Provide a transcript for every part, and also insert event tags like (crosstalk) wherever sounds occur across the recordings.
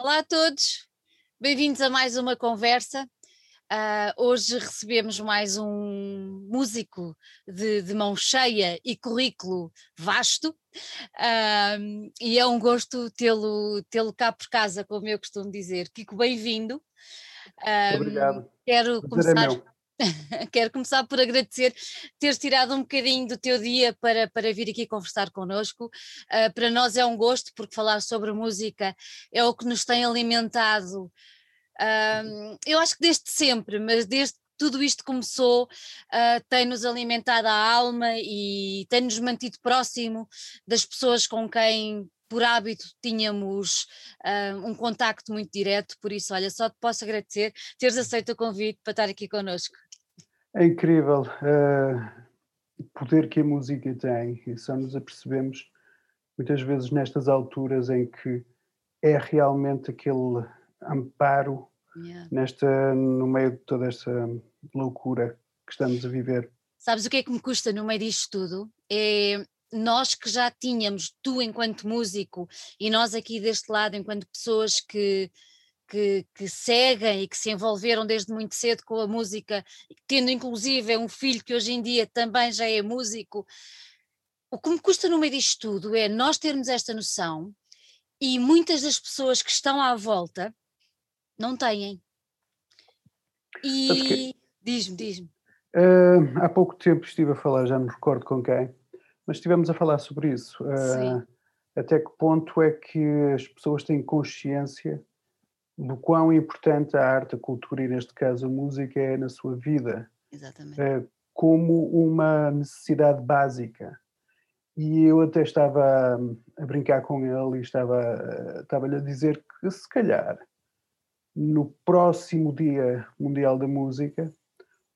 Olá a todos, bem-vindos a mais uma conversa. Uh, hoje recebemos mais um músico de, de mão cheia e currículo vasto, uh, e é um gosto tê-lo tê cá por casa, como eu costumo dizer. Kiko, bem-vindo. Uh, Obrigado. Quero é começar. (laughs) Quero começar por agradecer teres tirado um bocadinho do teu dia para, para vir aqui conversar connosco. Uh, para nós é um gosto, porque falar sobre música é o que nos tem alimentado. Uh, eu acho que desde sempre, mas desde que tudo isto começou, uh, tem-nos alimentado a alma e tem-nos mantido próximo das pessoas com quem por hábito tínhamos uh, um contacto muito direto, por isso, olha, só te posso agradecer teres aceito o convite para estar aqui connosco. É incrível uh, o poder que a música tem e só nos apercebemos muitas vezes nestas alturas em que é realmente aquele amparo yeah. nesta, no meio de toda esta loucura que estamos a viver. Sabes o que é que me custa no meio disto tudo? É nós que já tínhamos, tu enquanto músico e nós aqui deste lado enquanto pessoas que que, que, seguem e que se envolveram desde muito cedo com a música, tendo inclusive um filho que hoje em dia também já é músico. O que me custa no meio disto tudo é nós termos esta noção e muitas das pessoas que estão à volta não têm. E diz-me, diz-me. Uh, há pouco tempo estive a falar, já me recordo com quem, mas estivemos a falar sobre isso. Uh, até que ponto é que as pessoas têm consciência do quão importante a arte, a cultura e, neste caso, a música é na sua vida. Exatamente. Eh, como uma necessidade básica. E eu até estava a brincar com ele e estava, estava-lhe a dizer que, se calhar, no próximo Dia Mundial da Música,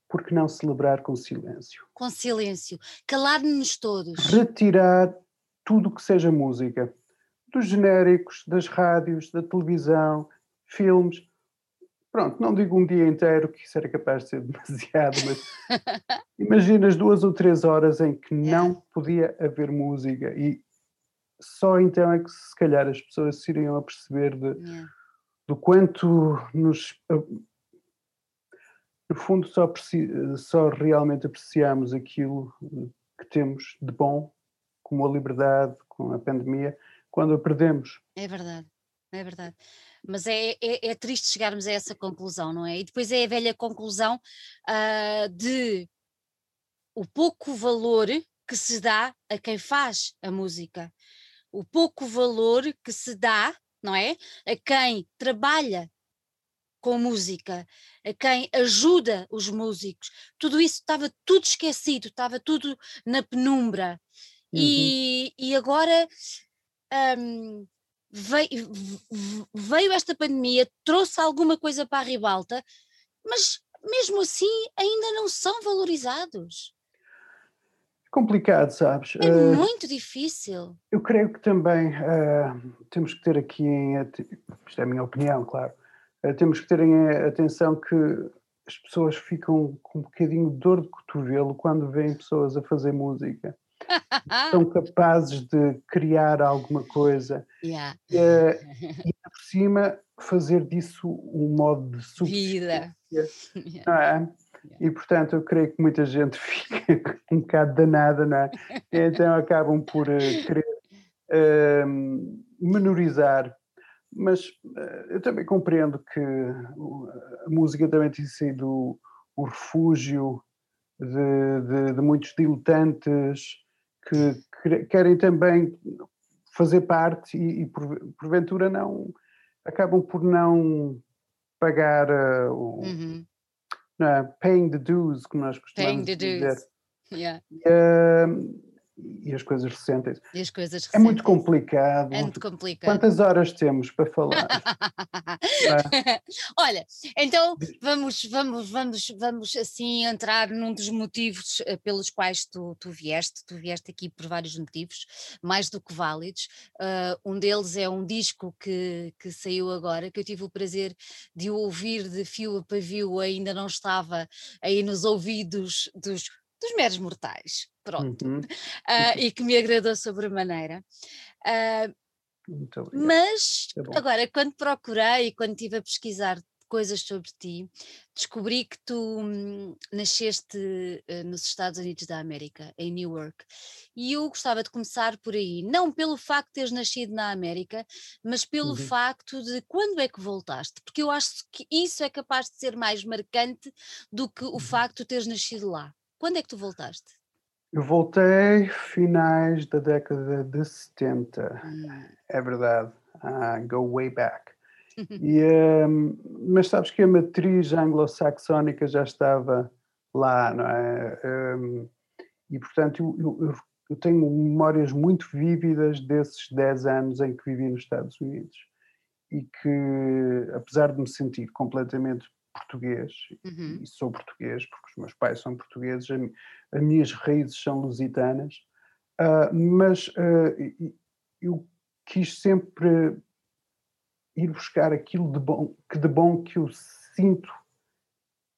por que não celebrar com silêncio? Com silêncio. Calar-nos todos. Retirar tudo que seja música. Dos genéricos, das rádios, da televisão, filmes. Pronto, não digo um dia inteiro, que isso era capaz de ser (laughs) demasiado, mas (laughs) imagina as duas ou três horas em que não podia haver música e só então é que se calhar as pessoas se iriam a perceber de, do quanto nos no fundo só, só realmente apreciamos aquilo que temos de bom, como a liberdade, com a pandemia, quando a perdemos. É verdade, é verdade mas é, é, é, triste chegarmos a essa conclusão, não é? E depois é a velha conclusão uh, de o pouco valor que se dá a quem faz a música, o pouco valor que se dá, não é? A quem trabalha com música, a quem ajuda os músicos. Tudo isso estava tudo esquecido, estava tudo na penumbra. Uhum. E, e agora um, veio, veio esta pandemia, trouxe alguma coisa para a ribalta, mas mesmo assim ainda não são valorizados. Complicado, sabes? É uh, muito difícil. Eu creio que também uh, temos que ter aqui em. Isto é a minha opinião, claro. Uh, temos que ter em atenção que as pessoas ficam com um bocadinho de dor de cotovelo quando veem pessoas a fazer música são capazes de criar alguma coisa yeah. uh, (laughs) e por cima fazer disso um modo de subsistência, (laughs) yeah. não é? E portanto eu creio que muita gente (laughs) fica um bocado danada, não é? E então acabam por uh, querer uh, menorizar. Mas uh, eu também compreendo que a música também tem sido o refúgio de, de, de muitos diletantes, que querem também fazer parte e, e porventura não acabam por não pagar uh, o uhum. não é? paying the dues, como nós costumamos dizer. Yeah. Uh, e as coisas recentes. E as coisas. É muito complicado. É muito complicado. Quantas horas temos para falar? (laughs) Olha, então vamos, vamos, vamos, vamos assim entrar num dos motivos eh, pelos quais tu, tu vieste. Tu vieste aqui por vários motivos, mais do que válidos. Uh, um deles é um disco que, que saiu agora, que eu tive o prazer de ouvir de fio a pavio, ainda não estava aí nos ouvidos dos dos meros mortais, pronto, uhum. uh, (laughs) e que me agradou sobremaneira. Uh. Mas É agora, quando procurei e quando estive a pesquisar coisas sobre ti, descobri que tu hum, nasceste uh, nos Estados Unidos da América, em Newark, e eu gostava de começar por aí, não pelo facto de teres nascido na América, mas pelo Uhum. facto de quando é que voltaste, porque eu acho que isso é capaz de ser mais marcante do que o Uhum. facto de teres nascido lá. Quando é que tu voltaste? Eu voltei finais da década de 70, Hum, é verdade. Ah, go way back. (laughs) E, hum, mas sabes que a matriz anglo-saxónica já estava lá, não é? Hum, e portanto eu, eu- eu- eu tenho memórias muito vívidas desses 10 anos em que vivi nos Estados Unidos e que, apesar de me sentir completamente português, uhum, e sou português porque os meus pais são portugueses, as minhas raízes são lusitanas, ah, mas e- e- eu quis sempre ir buscar aquilo de bom que de bom que eu sinto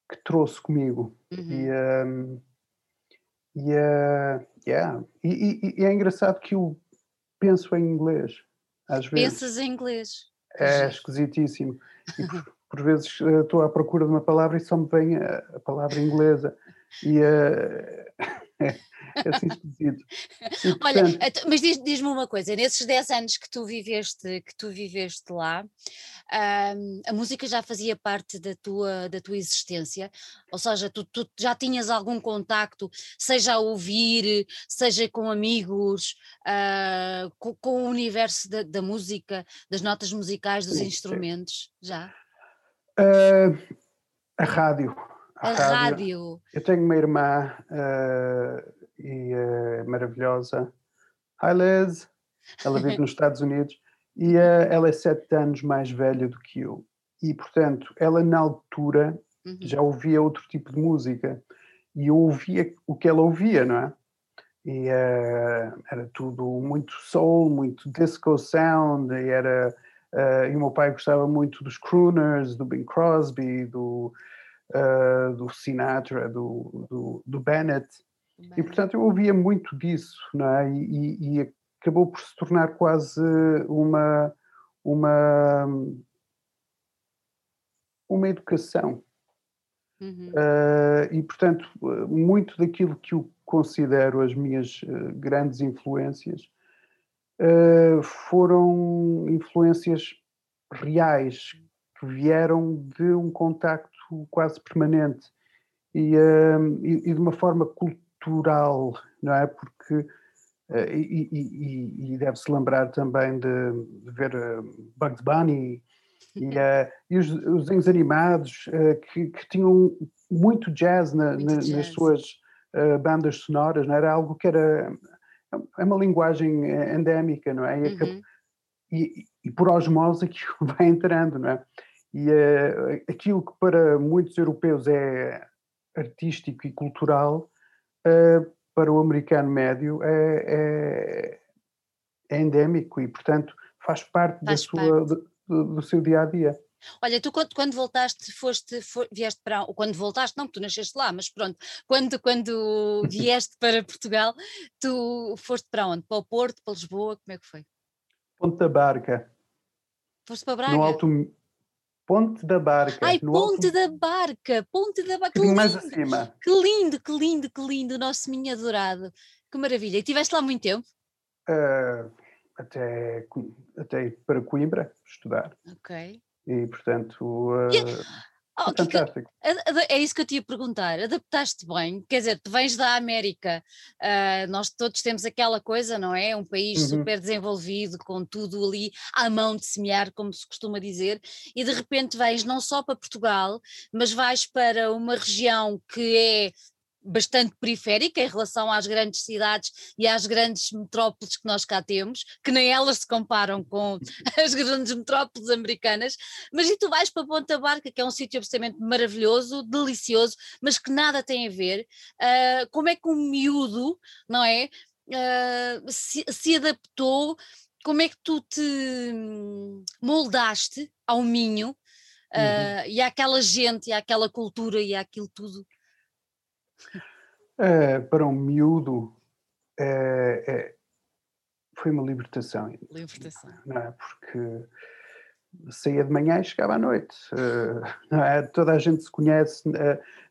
que trouxe comigo e, uhum. ah, e, ah, yeah. E- e- e é engraçado que eu penso em inglês às vezes Pensas em inglês. É esquisitíssimo. E (laughs) por, vezes eh, estou à procura de uma palavra e só me vem a, a palavra inglesa. E eh, (laughs) é, assim esquisito. E, Olha, portanto, então, mas diz- diz-me uma coisa, nesses 10 anos que tu viveste, que tu viveste lá, a música já fazia parte da tua, da tua existência? Ou seja, tu, tu já tinhas algum contacto, seja a ouvir, seja com amigos, ah, com, com o universo da, da música, das notas musicais, dos Sim, sim. instrumentos? Já? Eh, a rádio. A rádio. Eu tenho uma irmã eh, e é maravilhosa. Hi Liz. Ela vive (laughs) nos Estados Unidos e ela é sete anos mais velha do que eu. E portanto, ela na altura Uhum. já ouvia outro tipo de música e eu ouvia o que ela ouvia, não é? E era tudo muito soul, muito disco sound, e era eh, e o meu pai gostava muito dos crooners, do Bing Crosby, do, eh, do Sinatra, do, do, do Bennett, e portanto eu ouvia muito disso, não é? E, e- acabou por se tornar quase uma uma uma educação. Uhum. Uh, e, portanto, uh, muito daquilo que eu considero as minhas uh, grandes influências uh, foram influências reais que vieram de um contacto quase permanente e, uh, e- e de uma forma cultural, não é? Porque uh, e, e- e- deve-se lembrar também de, de ver uh, Bugs Bunny (laughs) e, eh, e os, os desenhos animados eh, que, que tinham muito jazz, na- Muito na- jazz. nas suas eh, bandas sonoras, não era algo que era é uma linguagem eh, endémica, não é? E, Uhum. e- e por osmose aquilo (laughs) vai entrando, não é? E eh, aquilo que para muitos europeus é artístico e cultural, eh, para o americano médio é, é- é endémico e, portanto, faz parte da Faz sua, do- do seu dia a dia. Olha, tu quando, quando voltaste, foste, fo- vieste para, quando voltaste, não, porque tu nasceste lá, mas pronto, quando, quando (laughs) vieste para Portugal, tu foste para onde? Para o Porto, para Lisboa, como é que foi? Ponte da Barca, Foste para Braga? no alto. Ponte da Barca, Ai, Ponte alto, da Barca, Ponte da Barca, que bocadinho mais lindo, acima. que lindo, que lindo, que lindo, nosso minho adorado, que maravilha. E estiveste lá muito tempo? eh, até, até para Coimbra estudar. Ok. E, portanto, eh, Oh, que- que- ad- É isso que eu te ia perguntar. Adaptaste bem? Quer dizer, tu vens da América, ah, nós todos temos aquela coisa, não é? Um país Uhum. super desenvolvido, com tudo ali à mão de semear, como se costuma dizer, e de repente vens não só para Portugal, mas vais para uma região que é bastante periférica em relação às grandes cidades e às grandes metrópoles que nós cá temos, que nem elas se comparam com (laughs) as grandes metrópoles americanas, mas e tu vais para Ponta Barca, que é um sítio absolutamente maravilhoso, delicioso, mas que nada tem a ver. ah, como é que um miúdo, não é? ah, se, se adaptou, como é que tu te moldaste ao Minho ah, e àquela gente, e àquela cultura e àquilo tudo? Eh, para um miúdo, eh, é- foi uma libertação. Libertação. Não é? Porque saía de manhã e chegava à noite. É? Toda a gente se conhece.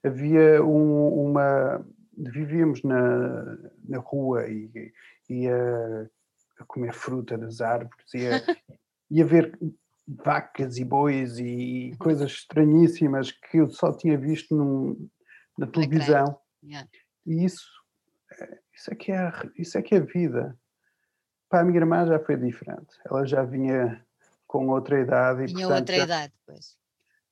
Havia um, uma. Vivíamos na, na rua e ia a comer fruta das árvores, ia, ia ver vacas e bois e coisas estranhíssimas que eu só tinha visto num, na televisão. Yeah. E isso, eh, isso, é que é, isso é que é vida. Para a minha irmã já foi diferente. Ela já vinha com outra idade. E, Tinha portanto, outra já, idade, pois.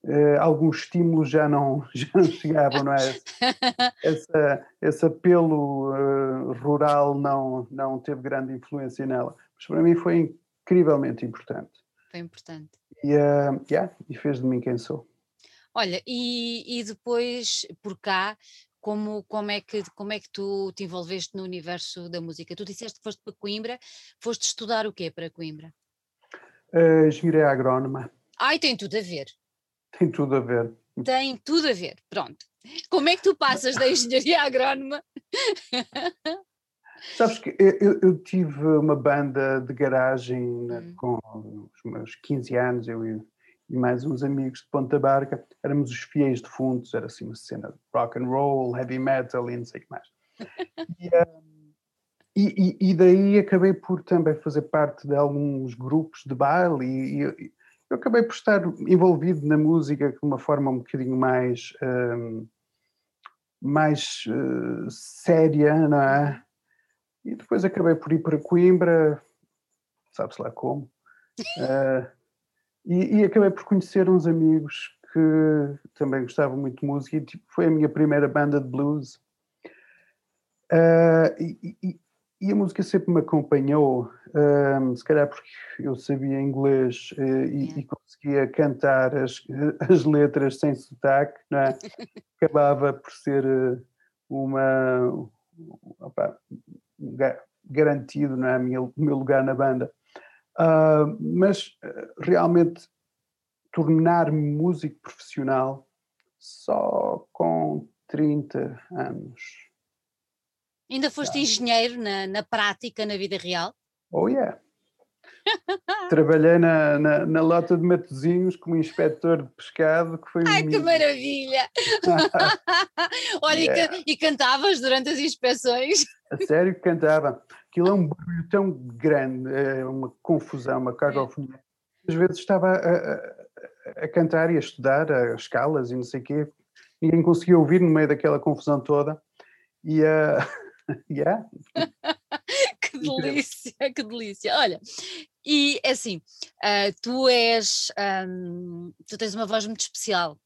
Uh, alguns estímulos já não, (laughs) já não chegavam, não é? (laughs) Essa, esse apelo uh, rural não, não teve grande influência nela. Mas para mim foi incrivelmente importante. Foi importante. E, uh, yeah, e fez de mim quem sou. Olha, e, e depois por cá, como, como, é que, como é que tu te envolveste no universo da música? Tu disseste que foste para Coimbra, foste estudar o quê para Coimbra? Uh, engenharia agrónoma. Ai, tem tudo a ver. Tem tudo a ver. Tem tudo a ver, pronto. Como é que tu passas da engenharia agrónoma? (laughs) Sabes que eu, eu, tive uma banda de garagem hum. com os meus 15 anos, eu e, e, mais uns amigos de Ponta Barca, éramos os fiéis defuntos, era assim uma cena de rock and roll, heavy metal e não sei o que mais. (laughs) E, e, e, daí acabei por também fazer parte de alguns grupos de baile e, e eu acabei por estar envolvido na música de uma forma um bocadinho mais, um, mais uh, séria, não é? E depois acabei por ir para Coimbra, sabe-se lá como, uh, e, e, acabei por conhecer uns amigos que também gostavam muito de música e tipo, foi a minha primeira banda de blues. Uh, e, e a música sempre me acompanhou, um, se calhar porque eu sabia inglês uh, e, e, conseguia cantar as, as letras sem sotaque, não é? (laughs) acabava por ser uma, opa, garantido não é? o meu lugar na banda. Uh, mas realmente tornar-me músico profissional só com 30 anos Ainda foste engenheiro na, na prática, na vida real? Oh yeah! (laughs) Trabalhei na, na, na, lota de Matozinhos como inspetor de pescado, que foi Ai, um que maravilha! (laughs) Olha, (laughs) yeah. e, e, cantavas durante as inspeções? A sério que cantava. Aquilo é um barulho tão grande, é uma confusão, uma cacofonia. Às vezes estava a, a, a, cantar e a estudar as escalas e não sei o quê, ninguém conseguia ouvir no meio daquela confusão toda. E uh, (laughs) yeah. (laughs) que delícia, que delícia. Olha, e é assim, uh, tu és, um, tu tens uma voz muito especial.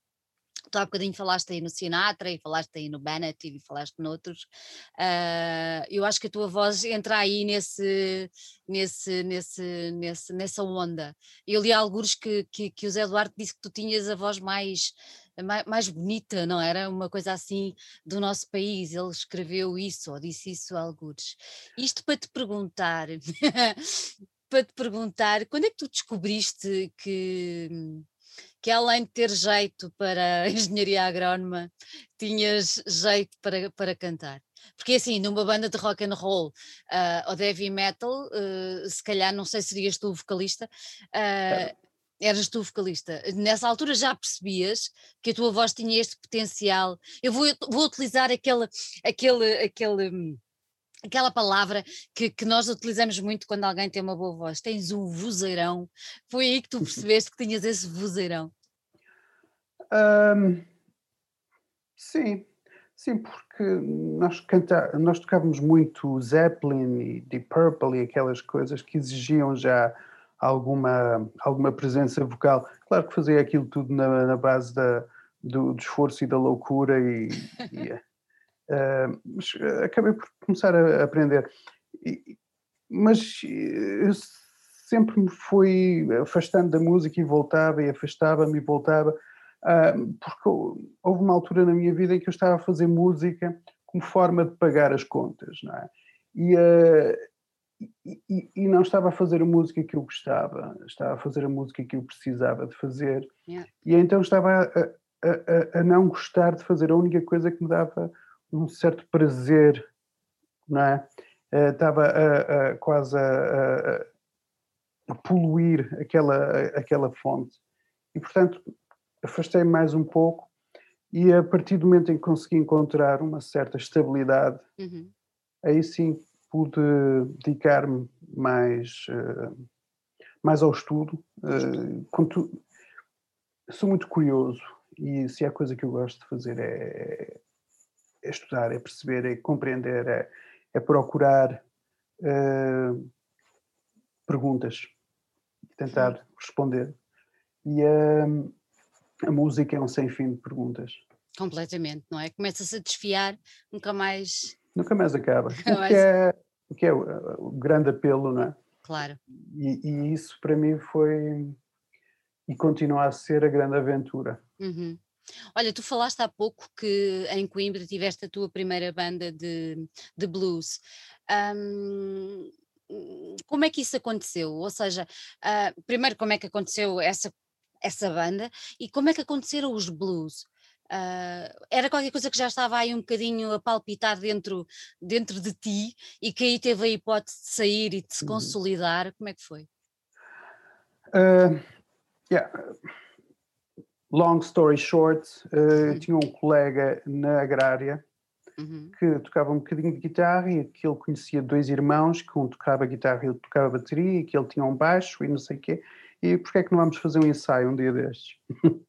Tu há bocadinho falaste aí no Sinatra e falaste aí no Bennett e falaste noutros. Uh, eu acho que a tua voz entra aí nesse, nesse, nesse, nesse, nessa onda. Eu li alguns que, que, que o Zé Eduardo disse que tu tinhas a voz mais mais, mais bonita, não era? Uma coisa assim do nosso país. Ele escreveu isso ou disse isso a algures. Isto para te perguntar, (laughs) para te perguntar, quando é que tu descobriste que que além de ter jeito para engenharia agrónoma, tinhas jeito para, para cantar. Porque assim, numa banda de rock and roll uh, ou de heavy metal, uh, se calhar não sei se serias tu o vocalista, uh, eras tu vocalista. Nessa altura já percebias que a tua voz tinha este potencial. Eu vou, vou utilizar aquele, aquele, aquele, aquela palavra que, que nós utilizamos muito quando alguém tem uma boa voz. Tens um vozeirão. Foi aí que tu (laughs) percebeste que tinhas esse vozeirão. Um, sim, sim, porque nós, canta, nós tocávamos muito Zeppelin e Deep Purple e aquelas coisas que exigiam já alguma, alguma presença vocal. Claro que fazia aquilo tudo na, na base da, do, do, esforço e da loucura, e, e uh, mas acabei por começar a aprender. E, mas eu sempre me fui afastando da música e voltava, e afastava-me e voltava, uh, porque houve uma altura na minha vida em que eu estava a fazer música como forma de pagar as contas, não é? E, uh, e, e, não estava a fazer a música que eu gostava, estava a fazer a música que eu precisava de fazer. Yeah. E então estava a, a, a, a, não gostar de fazer a única coisa que me dava um certo prazer, não é? estava a, a, quase a, a, poluir aquela, aquela fonte. E, portanto, afastei-me mais um pouco e a partir do momento em que consegui encontrar uma certa estabilidade, uhum. aí sim pude dedicar-me mais, uh, mais ao estudo. Uh, sou muito curioso e se há coisa que eu gosto de fazer é, é estudar, é perceber, é compreender, é, é procurar uh, perguntas, tentar responder. E uh, a música é um sem fim de perguntas. Completamente, não é? Começa-se a desfiar, nunca mais. Nunca mais acaba. o, que é, o que é o, o grande apelo, não é? Claro. E, e, isso para mim foi e continua a ser a grande aventura. Uhum. Olha, tu falaste há pouco que em Coimbra tiveste a tua primeira banda de, de blues. Um, como é que isso aconteceu? Ou seja, uh, primeiro, como é que aconteceu essa, essa banda e como é que aconteceram os blues? Uh, era qualquer coisa que já estava aí um bocadinho a palpitar dentro, dentro de ti e que aí teve a hipótese de sair e de se uhum. consolidar. Como é que foi? Uh, yeah long story short, uh, tinha um colega na agrária uhum. que tocava um bocadinho de guitarra e que ele conhecia dois irmãos, que um tocava guitarra e outro tocava bateria, e que ele tinha um baixo e não sei o quê. E porquê é que não vamos fazer um ensaio um dia destes? (laughs)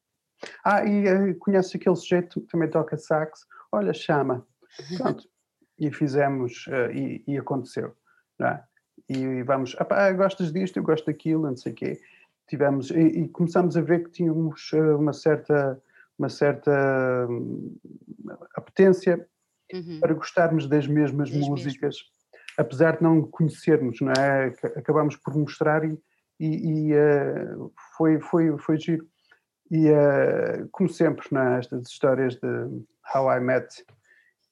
ah, e uh, conhece aquele sujeito que também toca sax? Olha, chama. Pronto. (laughs) e fizemos, uh, e, e, aconteceu. Não é? E vamos, ah, gostas disto, eu gosto daquilo, não sei o quê tivemos e, e começamos a ver que tínhamos eh, uma certa uma certa hum, apetência uhum. para gostarmos das mesmas das músicas, mesmas. apesar de não conhecermos, não é? Acabámos por mostrar e, e, e uh, foi, foi, foi giro. E uh, como sempre, não é? estas histórias de How I Met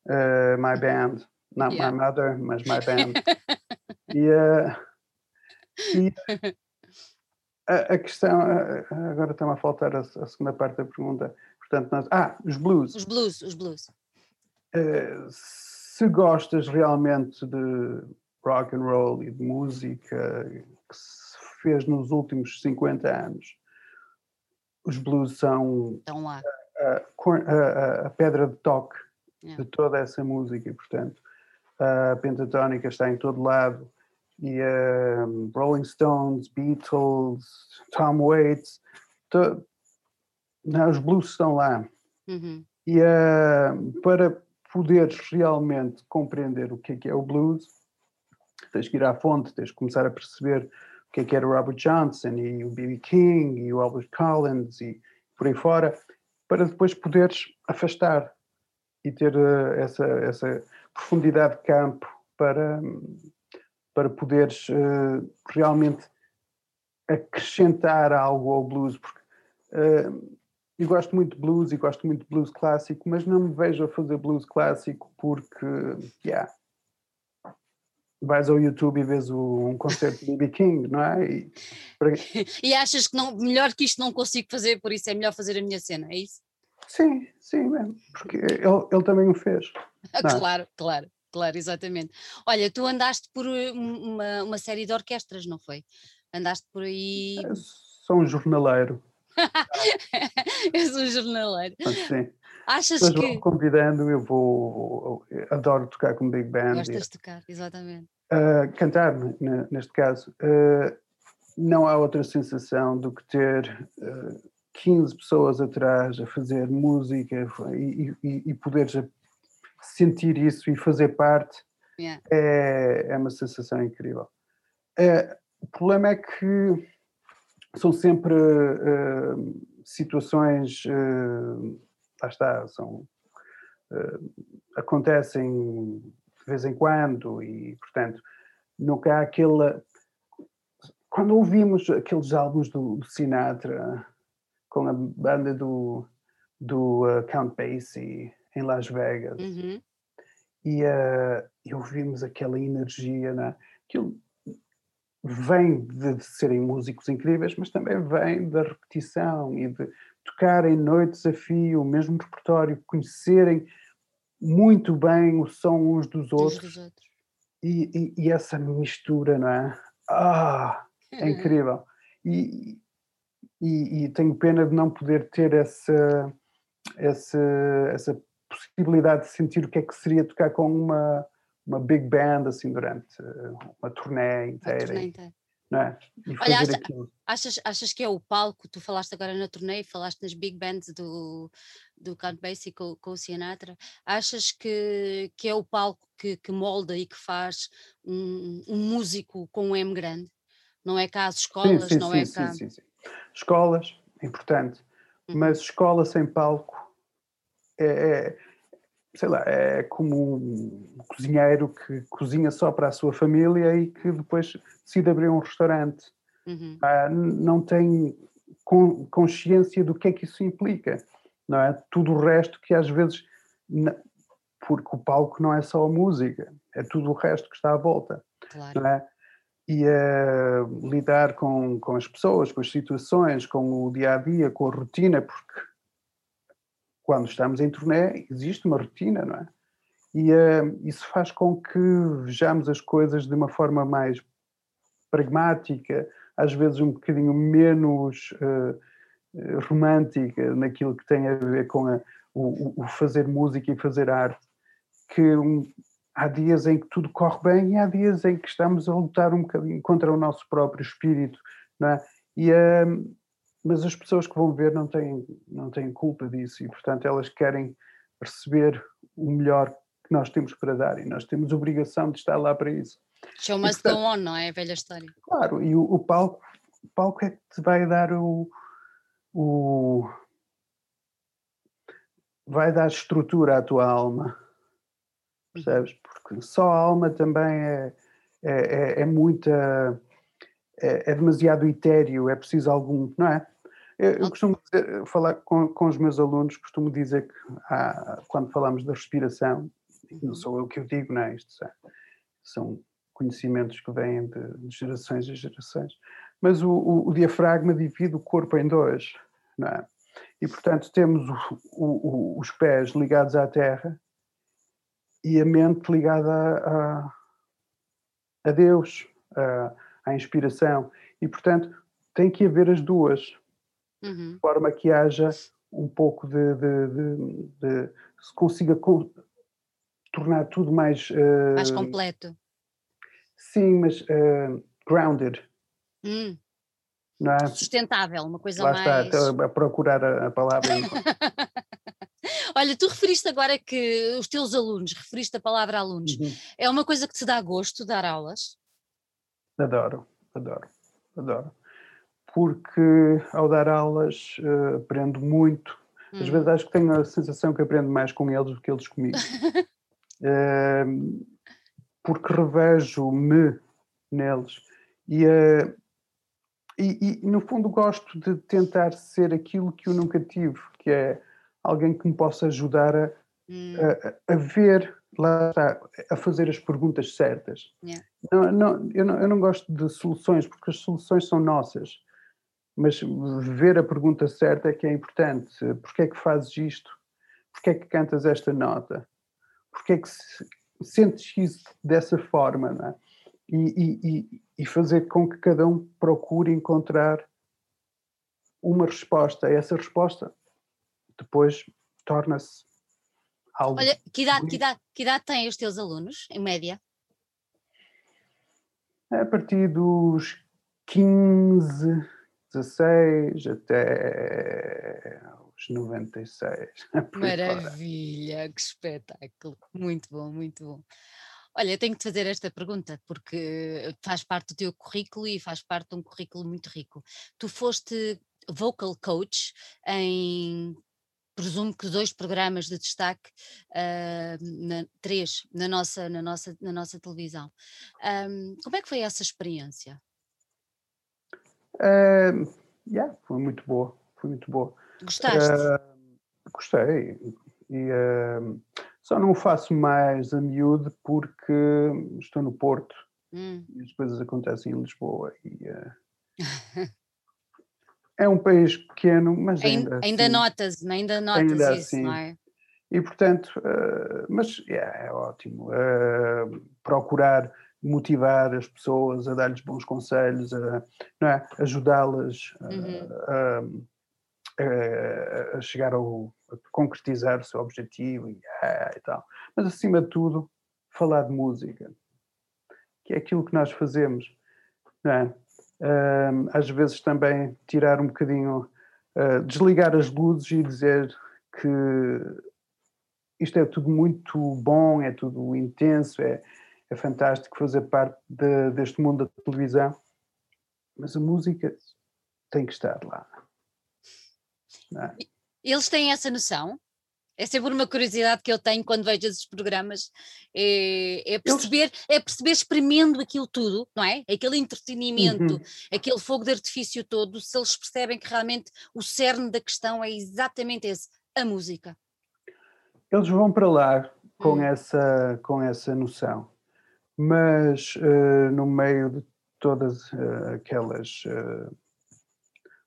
uh, My Band, not yeah. my mother, mas my band. (laughs) e, e (laughs) a, a questão, agora está-me a faltar a, a, segunda parte da pergunta. Portanto, nós, ah, os blues. Os blues, os blues. Uh, se gostas realmente de rock and roll e de música que se fez nos últimos 50 anos, os blues são a, a, a, pedra de toque yeah. de toda essa música, portanto, a pentatónica está em todo lado, e uh, Rolling Stones, Beatles, Tom Waits, to, não, os blues estão lá. Uhum. E uh, para poderes realmente compreender o que é que é o blues, tens que ir à fonte, tens que começar a perceber o que é que era o Robert Johnson e o B.B. King e o Albert Collins e por aí fora, para depois poderes afastar e ter uh, essa, essa profundidade de campo para, para poderes uh, realmente acrescentar algo ao blues, porque uh, eu gosto muito de blues e gosto muito de blues clássico, mas não me vejo a fazer blues clássico porque, yeah, vais ao YouTube e vês o, um concerto de B.B. King, não é? E, para... (laughs) e, achas que não, melhor que isto não consigo fazer, por isso é melhor fazer a minha cena, é isso? Sim, sim, porque ele, ele também o fez. (laughs) claro, claro claro, exatamente. Olha, tu andaste por eh, uma, uma série de orquestras, não foi? Andaste por aí. Eu sou um jornaleiro. (laughs) eu sou um jornaleiro. sim. Achas Mas que. convidando, eu vou. Eu adoro tocar com Big Band. Gostas de tocar, exatamente. Uh, cantar, neste caso. Uh, não há outra sensação do que ter uh, ah, 15 pessoas atrás a fazer música e, e, e poderes sentir isso e fazer parte yeah. é, é uma sensação incrível. É, o problema é que são sempre uh, situações, uh, lá está, são, uh, acontecem de vez em quando e, portanto, nunca há aquele. Quando ouvimos aqueles álbuns do, do Sinatra com a banda do, do uh, Count Basie em Las Vegas. Uhum. E, uh, e ouvimos aquela energia, né? aquilo vem de, de serem músicos incríveis, mas também vem da repetição e de tocarem noites a fio, o mesmo repertório, conhecerem muito bem o som uns dos outros, dos outros. e, e, e, essa mistura, não é? Ah, é (laughs) incrível. E, e, tenho pena de não poder ter essa, essa, essa possibilidade de sentir o que é que seria tocar com uma, uma big band assim durante uma turnê inteira. Uma turnê inteira. Não é? Olha, acha, achas, achas que é o palco? Tu falaste agora na turnê, falaste nas big bands do, do Count Basie com, com o Sinatra. Achas que, que é o palco que, que molda e que faz um, um músico com um M grande? Não é cá as escolas, sim, sim, não sim, é cá. Sim, sim, sim. Escolas, importante, uhum. mas escola sem palco é, é, sei lá, é como um cozinheiro que cozinha só para a sua família e que depois decide abrir um restaurante. Uhum. Ah, não tem consciência do que é que isso implica, não é? Tudo o resto que às vezes, porque o palco não é só a música, é tudo o resto que está à volta, claro. não é? E uh, lidar com, com as pessoas, com as situações, com o dia a dia, com a rotina, porque quando estamos em turnê, existe uma rotina, não é? E uh, isso faz com que vejamos as coisas de uma forma mais pragmática, às vezes um bocadinho menos uh, romântica naquilo que tem a ver com a, o, o, fazer música e fazer arte, que um, há dias em que tudo corre bem e há dias em que estamos a lutar um bocadinho contra o nosso próprio espírito, não é? E uh, mas as pessoas que vão ver não têm, não têm culpa disso e, portanto, elas querem receber o melhor que nós temos para dar e nós temos obrigação de estar lá para isso. Show must go on, não é? A velha história. Claro, e o, o, palco, o palco é que te vai dar o, o. vai dar estrutura à tua alma, percebes? Porque só a alma também é, é, é, é muita. É, é demasiado etéreo, é preciso algum, não é? Eu, costumo dizer, falar com, com os meus alunos, costumo dizer que há, quando falamos da respiração, não uhum. sou eu que o digo, não é? Isto são conhecimentos que vêm de, de gerações e gerações, mas o, o, o, diafragma divide o corpo em dois, não é? E portanto temos o, os pés ligados à terra e a mente ligada a, a, a Deus, a, à inspiração. E portanto tem que haver as duas uhum. de forma que haja um pouco de, de, de, de se consiga com, tornar tudo mais uh, mais completo. Sim, mas uh, grounded. Hum. É? Sustentável, uma coisa Lá mais. Está, a procurar a, a palavra. (laughs) Olha, tu referiste agora que os teus alunos, referiste a palavra alunos, uhum. é uma coisa que te dá gosto dar aulas? Adoro, adoro, adoro porque ao dar aulas uh, aprendo muito. Hum. Às vezes acho que tenho a sensação que aprendo mais com eles do que eles comigo. uh, (laughs) porque revejo-me neles. E, uh, e, e, no fundo gosto de tentar ser aquilo que eu nunca tive, que é alguém que me possa ajudar a, hum. a, a ver lá está, a fazer as perguntas certas. Yeah. Não, não, eu não, eu não gosto de soluções, porque as soluções são nossas mas ver a pergunta certa é que é importante. Porquê é que fazes isto? Porquê é que cantas esta nota? Porquê é que sentes isso dessa forma? É? e, e, e, fazer com que cada um procure encontrar uma resposta. Essa resposta depois torna-se algo. Olha, que idade, que, idade, que idade têm os teus alunos, em média? A partir dos 15 16 até os 96. (laughs) Maravilha, que espetáculo! Muito bom, muito bom. Olha, tenho que te fazer esta pergunta porque faz parte do teu currículo e faz parte de um currículo muito rico. Tu foste vocal coach em presumo que dois programas de destaque, uh, na, três, na nossa, na, nossa, na nossa televisão. Um, como é que foi essa experiência? Uh, yeah, foi muito boa, foi muito boa. Gostaste? Uh, gostei. E, uh, só não o faço mais a miúde porque estou no Porto hum. e as coisas acontecem em Lisboa. E, uh, (laughs) é um país pequeno, mas ainda, ainda, assim, notas, ainda notas ainda isso, assim, não é? E, portanto, uh, mas yeah, é ótimo. Uh, procurar motivar as pessoas, a dar-lhes bons conselhos, a, é? ajudá-las uhum. a, a, a, chegar ao, a concretizar o seu objetivo e, ah, e tal. Mas, acima de tudo, falar de música, que é aquilo que nós fazemos. É? Uh, às vezes também tirar um bocadinho, uh, desligar as luzes e dizer que isto é tudo muito bom, é tudo intenso, é, é fantástico fazer parte de, deste mundo da televisão, mas a música tem que estar lá. É? Eles têm essa noção? É sempre uma curiosidade que eu tenho quando vejo esses programas, é, é perceber, é perceber espremendo aquilo tudo, não é? Aquele entretenimento, uhum. aquele fogo de artifício todo, se eles percebem que realmente o cerne da questão é exatamente esse, a música. Eles vão para lá com, hum. essa, com essa noção, mas uh, no meio de todas uh, aquelas uh,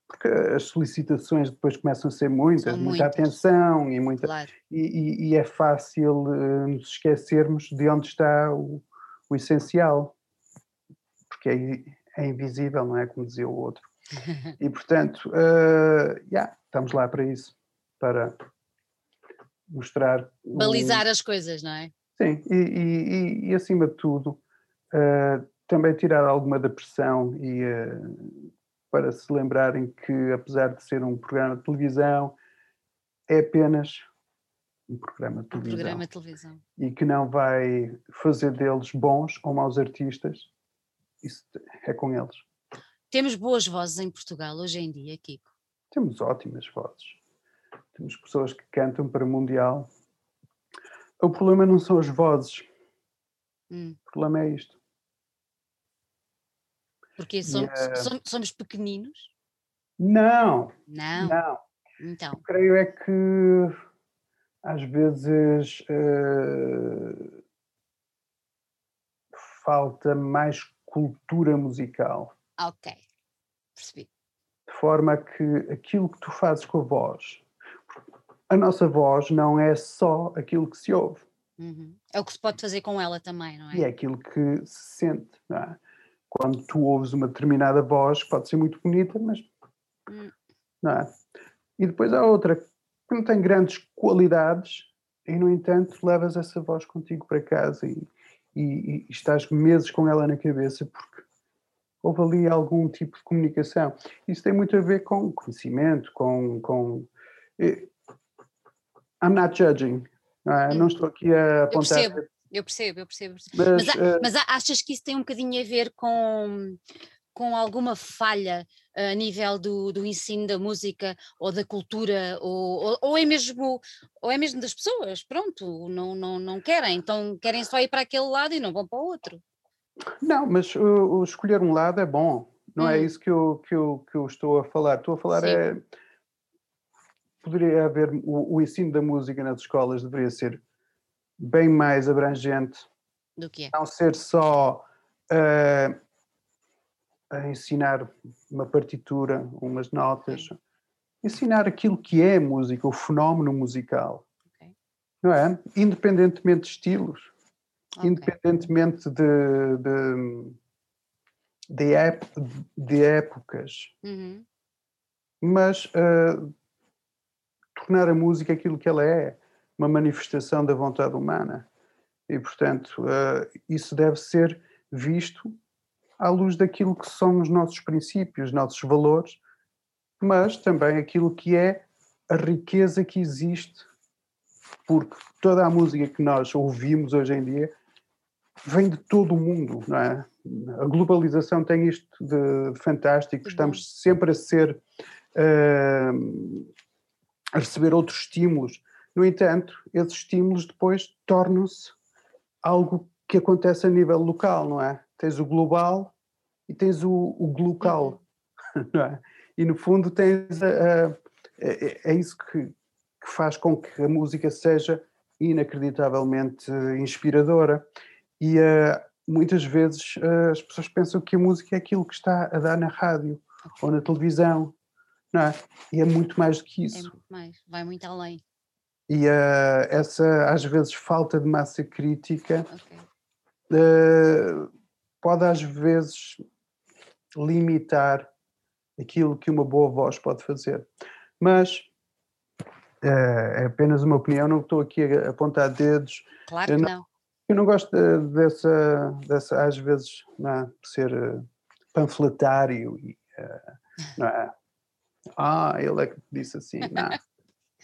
porque as solicitações depois começam a ser muitas, muita atenção e muita claro. e, e, é fácil nos esquecermos de onde está o, o essencial, porque é, é, invisível, não é como dizia o outro. (laughs) e portanto, yeah, estamos lá para isso, para mostrar balizar o... as coisas, não é? Sim, e, e, e acima de tudo uh, também tirar alguma da pressão e uh, para se lembrarem que, apesar de ser um programa de televisão, é apenas um programa de televisão. Um programa de televisão. E que não vai fazer deles bons ou maus artistas. Isso é com eles. Temos boas vozes em Portugal hoje em dia, Kiko? Temos ótimas vozes. Temos pessoas que cantam para Mundial. O problema não são as vozes. Hum. O problema é isto. Porque somos, yeah. somos, somos, pequeninos? Não. Não. Não. Então. Eu creio é que às vezes uh, falta mais cultura musical. Ok, percebi. De forma que aquilo que tu fazes com a voz, a nossa voz não é só aquilo que se ouve. Uhum. É o que se pode fazer com ela também, não é? E é aquilo que se sente, não é? quando tu ouves uma determinada voz, pode ser muito bonita, mas hum. não é? E depois há outra que não tem grandes qualidades e, no entanto, levas essa voz contigo para casa e, e, e estás meses com ela na cabeça porque houve ali algum tipo de comunicação. Isso tem muito a ver com conhecimento, com. com eh, I'm not judging. Não, é? não estou aqui a apontar eu percebo, eu percebo. Mas, mas, uh... mas, achas que isso tem um bocadinho a ver com, com alguma falha a nível do, do ensino da música ou da cultura, ou, ou, ou, é mesmo, ou é mesmo das pessoas, pronto, não, não, não querem, então querem só ir para aquele lado e não vão para o outro. Não, mas uh, escolher um lado é bom, não é hum. é isso que eu, que, eu, que eu estou a falar. Estou a falar Sim. é. Poderia haver. O, o ensino da música nas escolas deveria ser bem mais abrangente. Do que é? Não ser só uh, a ensinar uma partitura, umas notas. Okay. Ensinar aquilo que é música, o fenómeno musical. Okay. Não é? Independentemente de estilos. Okay. Independentemente de, de, de, ép de épocas. Uhum. Mas uh, tornar a música aquilo que ela é uma manifestação da vontade humana. E, portanto, uh, isso deve ser visto à luz daquilo que são os nossos princípios, nossos valores, mas também aquilo que é a riqueza que existe, porque toda a música que nós ouvimos hoje em dia vem de todo o mundo, não é? A globalização tem isto de fantástico, estamos sempre a ser uh, a receber outros estímulos no entanto, esses estímulos depois tornam-se algo que acontece a nível local, não é? Tens o global e tens o, o local, uhum. (laughs) não é? E no fundo tens a, a, é, é, isso que, que faz com que a música seja inacreditavelmente inspiradora. E uh, muitas vezes uh, as pessoas pensam que a música é aquilo que está a dar na rádio ou na televisão, não é? E é muito mais do que isso. É muito mais, vai muito além. E uh, essa, às vezes, falta de massa crítica okay. uh, pode, às vezes, limitar aquilo que uma boa voz pode fazer. Mas uh, é apenas uma opinião, não estou aqui a apontar dedos. Claro que não. Eu não gosto de, dessa, dessa, às vezes, não, ser panfletário e não é? Ah, ele é que disse assim, não. (laughs)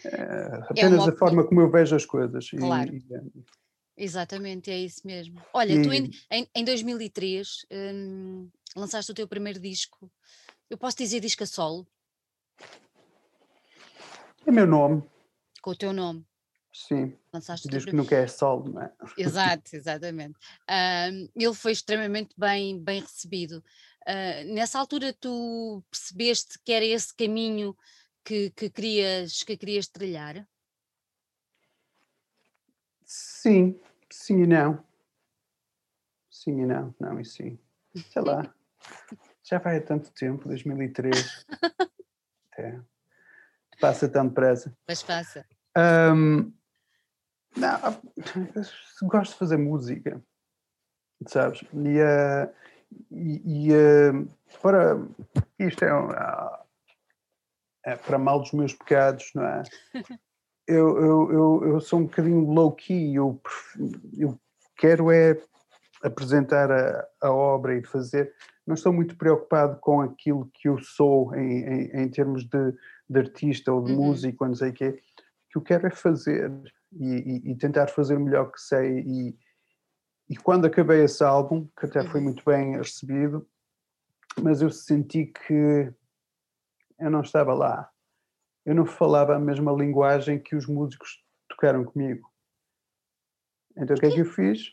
É apenas é a forma como eu vejo as coisas. Claro. E, e, Exatamente, é isso mesmo. Olha, e, tu em, em, em 2003 hum, lançaste o teu primeiro disco, eu posso dizer disco a solo? É meu nome. Com o teu nome. Sim. Lançaste Diz que nunca é solo, não é? Exato, exatamente. Um, ele foi extremamente bem, bem recebido. Uh, nessa altura tu percebeste que era esse caminho que, que, querias, que querias trilhar? Sim, sim e não. Sim e não, não e sim. Sei lá. Já vai há tanto tempo, 2003. Até. (laughs) Passa tão depressa. Mas passa. Um, não, gosto de fazer música, sabes? E, uh, e, e uh, para isto é, uh, é, para mal dos meus pecados, não é? (laughs) Eu, eu, eu, eu sou um bocadinho low-key, eu, eu quero é apresentar a, a, obra e fazer. Não estou muito preocupado com aquilo que eu sou em, em, em termos de, de, artista ou de uhum. músico, não sei o quê. O que eu quero é fazer e, e, e tentar fazer o melhor que sei. E, e quando acabei esse álbum, que até foi uhum. muito bem recebido, mas eu senti que eu não estava lá. Eu não falava a mesma linguagem que os músicos tocaram comigo. Então o que é que eu fiz?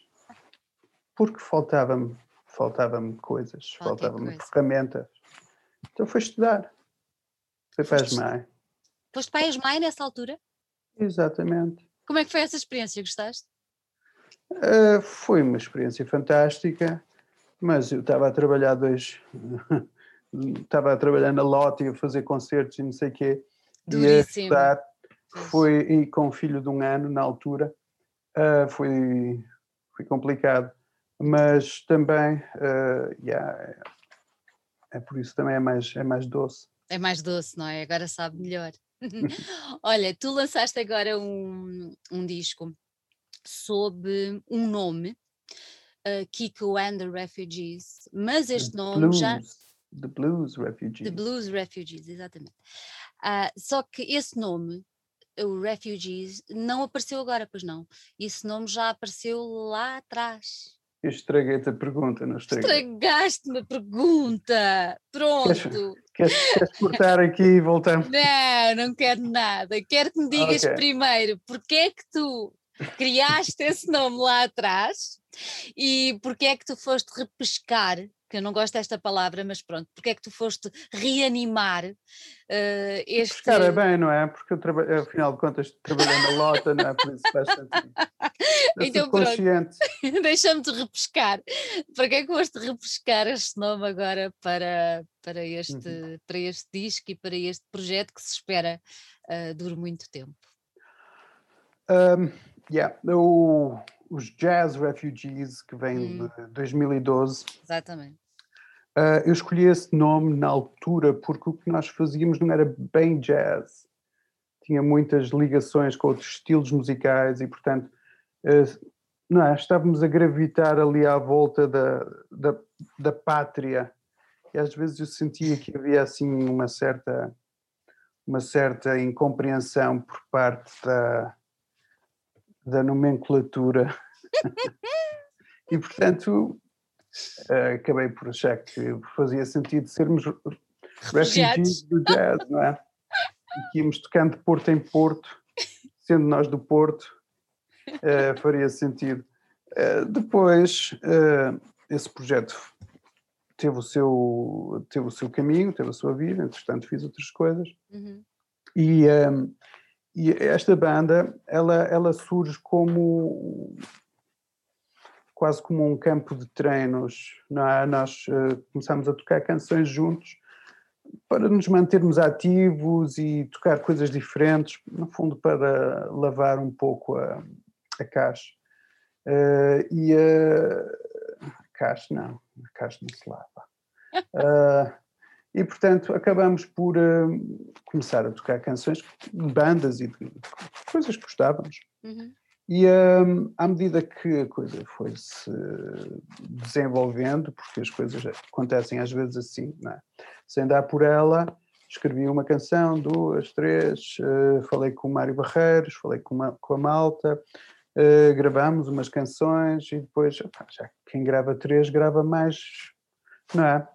Porque faltava-me faltava-me coisas, faltava-me ferramentas. Então foi estudar. Foi para a ESMAI. Foste para a ESMAI nessa altura? Exatamente. Como é que foi essa experiência? Gostaste? Uh, foi uma experiência fantástica, mas eu estava a trabalhar dois, (laughs) estava a trabalhar na Lotte e a fazer concertos e não sei o quê. Duríssimo. E foi e com um filho de um ano na altura, uh, foi, foi complicado. Mas também, uh, yeah, é, é por isso também é mais, é mais doce. É mais doce, não é? Agora sabe melhor. (laughs) Olha, tu lançaste agora um, um disco sob um nome, uh, Kiko and the Refugees, mas este the nome blues, já. The Blues Refugees. The Blues Refugees, exatamente. Uh, só que esse nome, o Refugees, não apareceu agora, pois não. Esse nome já apareceu lá atrás. Eu estraguei-te a pergunta, não estraguei? Estragaste-me a pergunta! Pronto! Queres, queres, queres, cortar aqui e voltamos? Não, não quero nada. Quero que me digas okay. primeiro porque é que tu criaste esse nome lá atrás e porque é que tu foste repescar que eu não gosto desta palavra, mas pronto, porque é que tu foste reanimar uh, este... Pescar é bem, não é? Porque eu trabalho, afinal de contas trabalhei na lota, não é? Por isso faz sentido. (laughs) então pronto, (laughs) deixa-me-te repescar. Para que é que foste repescar este nome agora para, para, este, uhum. para este disco e para este projeto que se espera uh, dure muito tempo? Um, yeah, o, os Jazz Refugees, que vem hum. de 2012. Exatamente. Uh, eu escolhi esse nome na altura porque o que nós fazíamos não era bem jazz. Tinha muitas ligações com outros estilos musicais e, portanto, uh, não é, estávamos a gravitar ali à volta da, da, da pátria. E às vezes eu sentia que havia assim uma certa uma certa incompreensão por parte da, da nomenclatura. (laughs) e portanto uh, acabei por achar que fazia sentido sermos refugees do jazz, não é? E que íamos tocando de Porto em Porto, sendo nós do Porto, uh, faria sentido. Uh, depois, esse projeto teve o, seu, teve o seu caminho, teve a sua vida, entretanto fiz outras coisas. Uhum. E, um, e esta banda, ela, ela surge como quase como um campo de treinos. É? Nós uh, começámos a tocar canções juntos para nos mantermos ativos e tocar coisas diferentes, no fundo para lavar um pouco a, a caixa. Uh, e a caixa, não, a caixa não se lava. Uh, (laughs) e portanto acabamos por uh, começar a tocar canções de bandas e de coisas que gostávamos. Uhum. E um, à medida que a coisa foi se desenvolvendo, porque as coisas acontecem às vezes assim, não é? sem dar por ela, escrevi uma canção, duas, três, uh, falei com o Mário Barreiros, falei com, uma, com a Malta, uh, gravamos umas canções e depois, opa, já quem grava três grava mais, não é?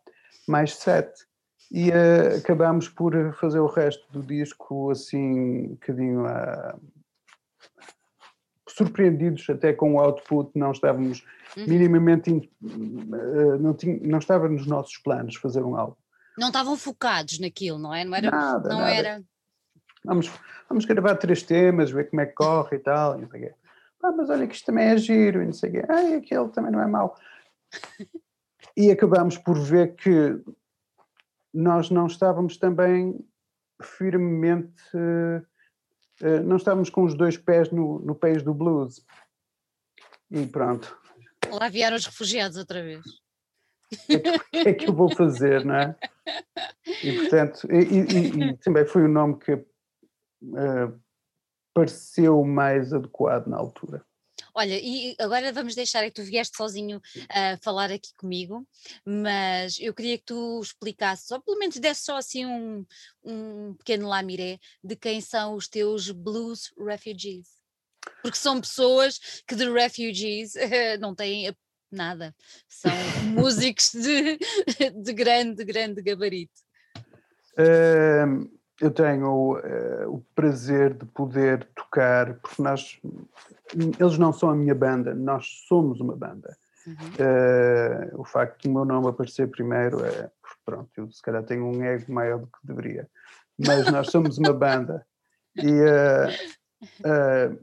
Mais sete. E uh, acabamos por fazer o resto do disco assim, um bocadinho a surpreendidos até com o output, não estávamos uhum. minimamente, uh, não, tinha, não estava nos nossos planos fazer um álbum. Não estavam focados naquilo, não é? Não era. Nada, não nada. era. Vamos, vamos gravar três temas, ver como é que corre e tal, e não sei o quê. Ah, mas olha que isto também é giro, e não sei o quê. Ah, aquele também não é mau. (laughs) e acabamos por ver que nós não estávamos também firmemente uh, não estávamos com os dois pés no, no país do blues. E pronto. Lá vieram os refugiados outra vez. O é que, é que eu vou fazer, não é? E portanto, e, e, e também foi o nome que uh, pareceu mais adequado na altura. Olha, e agora vamos deixar que tu vieste sozinho a falar aqui comigo, mas eu queria que tu explicasses, ou pelo menos desse só assim um, um pequeno lamiré de quem são os teus blues refugees. Porque são pessoas que de refugees (laughs) não têm nada, são (laughs) músicos de, (laughs) de grande, grande gabarito. Uh, eu tenho uh, o prazer de poder tocar, porque nós, eles não são a minha banda, nós somos uma banda. Uhum. Uh, o facto do meu nome aparecer primeiro é, pronto, eu se calhar tenho um ego maior do que deveria, mas nós somos uma banda. E uh,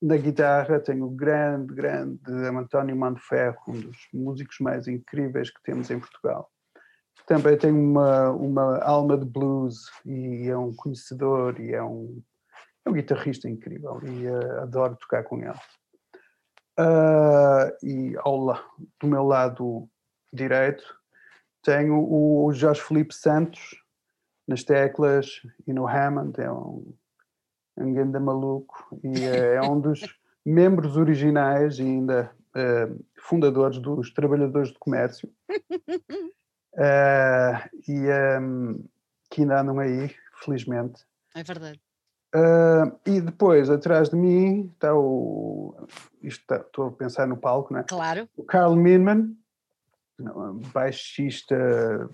na guitarra tenho o grande, grande António Manferro, um dos músicos mais incríveis que temos em Portugal também tem uma, uma alma de blues e é um conhecedor e é um, é um guitarrista incrível e uh, adoro tocar com ele. Uh, e ao, do meu lado direito tenho o Jorge Felipe Santos nas teclas e no Hammond, é um, um grande maluco e é, é um dos (laughs) membros originais e ainda uh, fundadores dos Trabalhadores do Comércio. (laughs) Uh, e um, ehm, que ainda andam aí, felizmente. É verdade. Uh, e depois, atrás de mim, está o. Está, estou a pensar no palco, não é? Claro. O Carl Minman, baixista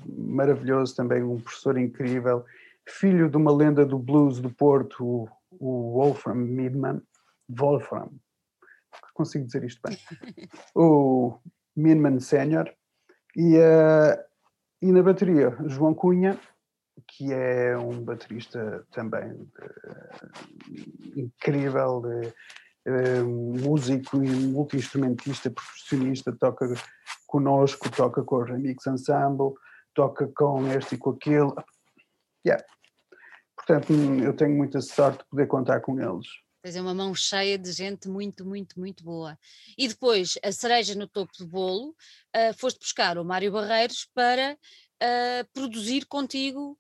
maravilhoso, também um professor incrível, filho de uma lenda do blues do Porto, o, o Wolfram Midman. Wolfram, consigo dizer isto bem. (laughs) o Minman Senior. E, uh, e na bateria, João Cunha, que é um baterista também uh, incrível, uh, músico e multi-instrumentista, profissionista, toca conosco, toca com o Remix Ensemble, toca com este e com aquele. Yeah. Portanto, eu tenho muita sorte de poder contar com eles. Tens uma mão cheia de gente muito, muito, muito boa. E depois, a cereja no topo do bolo, uh, foste buscar o Mário Barreiros para uh, produzir contigo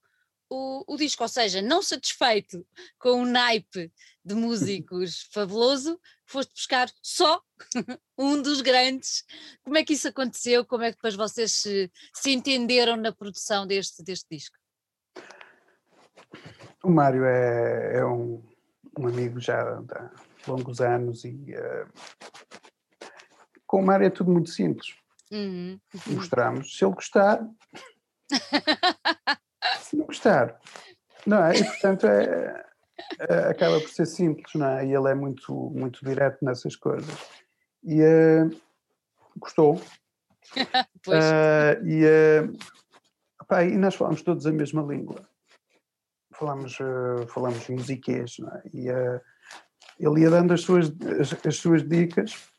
o, o, disco. Ou seja, não satisfeito com o naipe de músicos (laughs) fabuloso, foste buscar só (laughs) um dos grandes. Como é que isso aconteceu? Como é que depois vocês se, se entenderam na produção deste, deste disco? O Mário é, é um um amigo já há longos anos e uh, com o Mário é tudo muito simples. Uhum. Mostramos. Se ele gostar, (laughs) se não gostar, não é? E portanto é, é, acaba por ser simples, não é? E ele é muito, muito direto nessas coisas. E uh, gostou. (laughs) pois. Uh, e, uh, opa, e nós falamos todos a mesma língua falamos, uh, falamos musiquês, é? e uh, ele ia dando as suas, as, as, suas dicas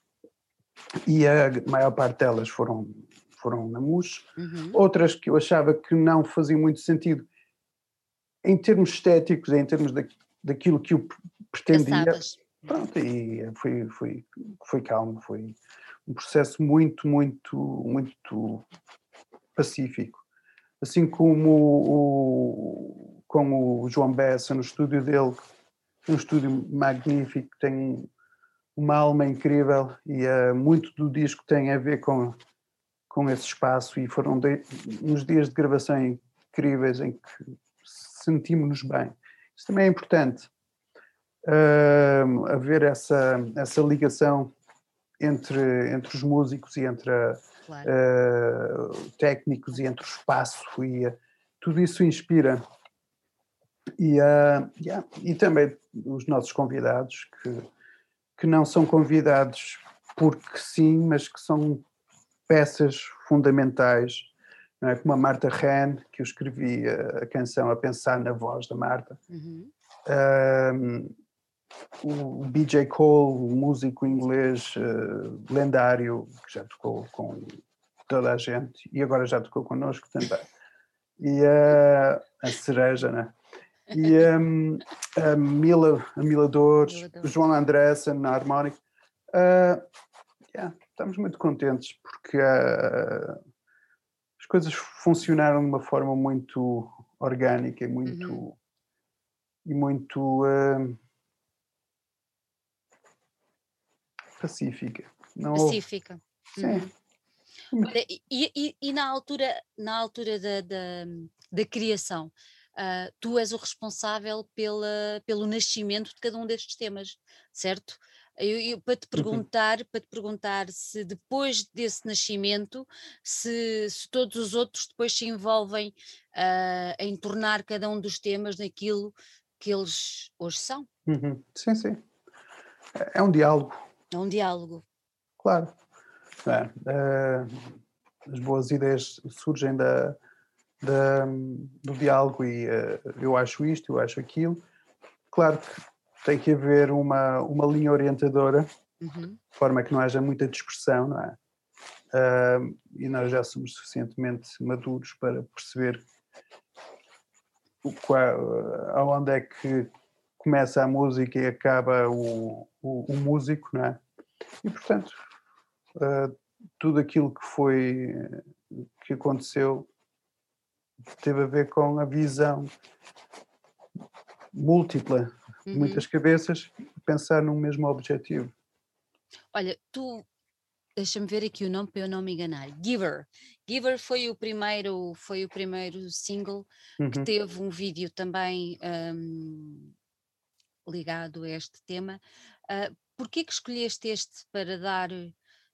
e a maior parte delas foram, foram na MUS. Uhum. Outras que eu achava que não faziam muito sentido em termos estéticos, em termos da, daquilo que eu pretendia. Pronto, e foi, foi, foi calmo, foi um processo muito, muito, muito pacífico. Assim como o, como o João Bessa no estúdio dele, um estúdio magnífico, tem uma alma incrível e uh, muito do disco tem a ver com, com esse espaço e foram de, uns dias de gravação incríveis em que sentimos-nos bem. Isso também é importante, uh, haver essa, essa ligação entre, entre os músicos e entre a, Claro. uh, técnicos e entre o espaço e uh, tudo isso inspira. E, uh, yeah, e também os nossos convidados, que, que não são convidados porque sim, mas que são peças fundamentais, não é? como a Marta Ren, que eu escrevi a, canção a pensar na voz da Marta. Uhum. Um, o BJ Cole, músico inglês uh, lendário, que já tocou com toda a gente e agora já tocou connosco também. E uh, a cereja, né? E um, a Mila, a Mila Dores. João Andressa na harmónica. Uh, yeah, estamos muito contentes porque uh, as coisas funcionaram de uma forma muito orgânica e muito. Uhum. E muito uh, pacífica. Não houve- Pacífica. Sim. Uhum. Olha, e, e- e na altura, na altura da, da, da criação, ah, tu és o responsável pela, pelo nascimento de cada um destes temas, certo? Eu, eu- para te perguntar, para te perguntar se depois desse nascimento, se, se todos os outros depois se envolvem ah, em tornar cada um dos temas naquilo que eles hoje são. Uhum. Sim, sim. É- É um diálogo, É um diálogo. claro. É, eh, as boas ideias surgem da, da- do diálogo e eh, eu acho isto, eu acho aquilo. Claro que tem que haver uma, uma linha orientadora, Uhum. de forma que não haja muita dispersão, não é? Ah, e nós já somos suficientemente maduros para perceber o qual, aonde é que começa a música e acaba o, o, o músico, não é? E portanto, ah, tudo aquilo que foi, que aconteceu, teve a ver com a visão múltipla de Uhum. muitas cabeças pensar num mesmo objetivo. Olha, tu deixa-me ver aqui o nome para eu não me enganar. Giver. Giver foi o primeiro, foi o primeiro single que Uhum. teve um vídeo também hum, ligado a este tema. Uh, Porquê que escolheste este para dar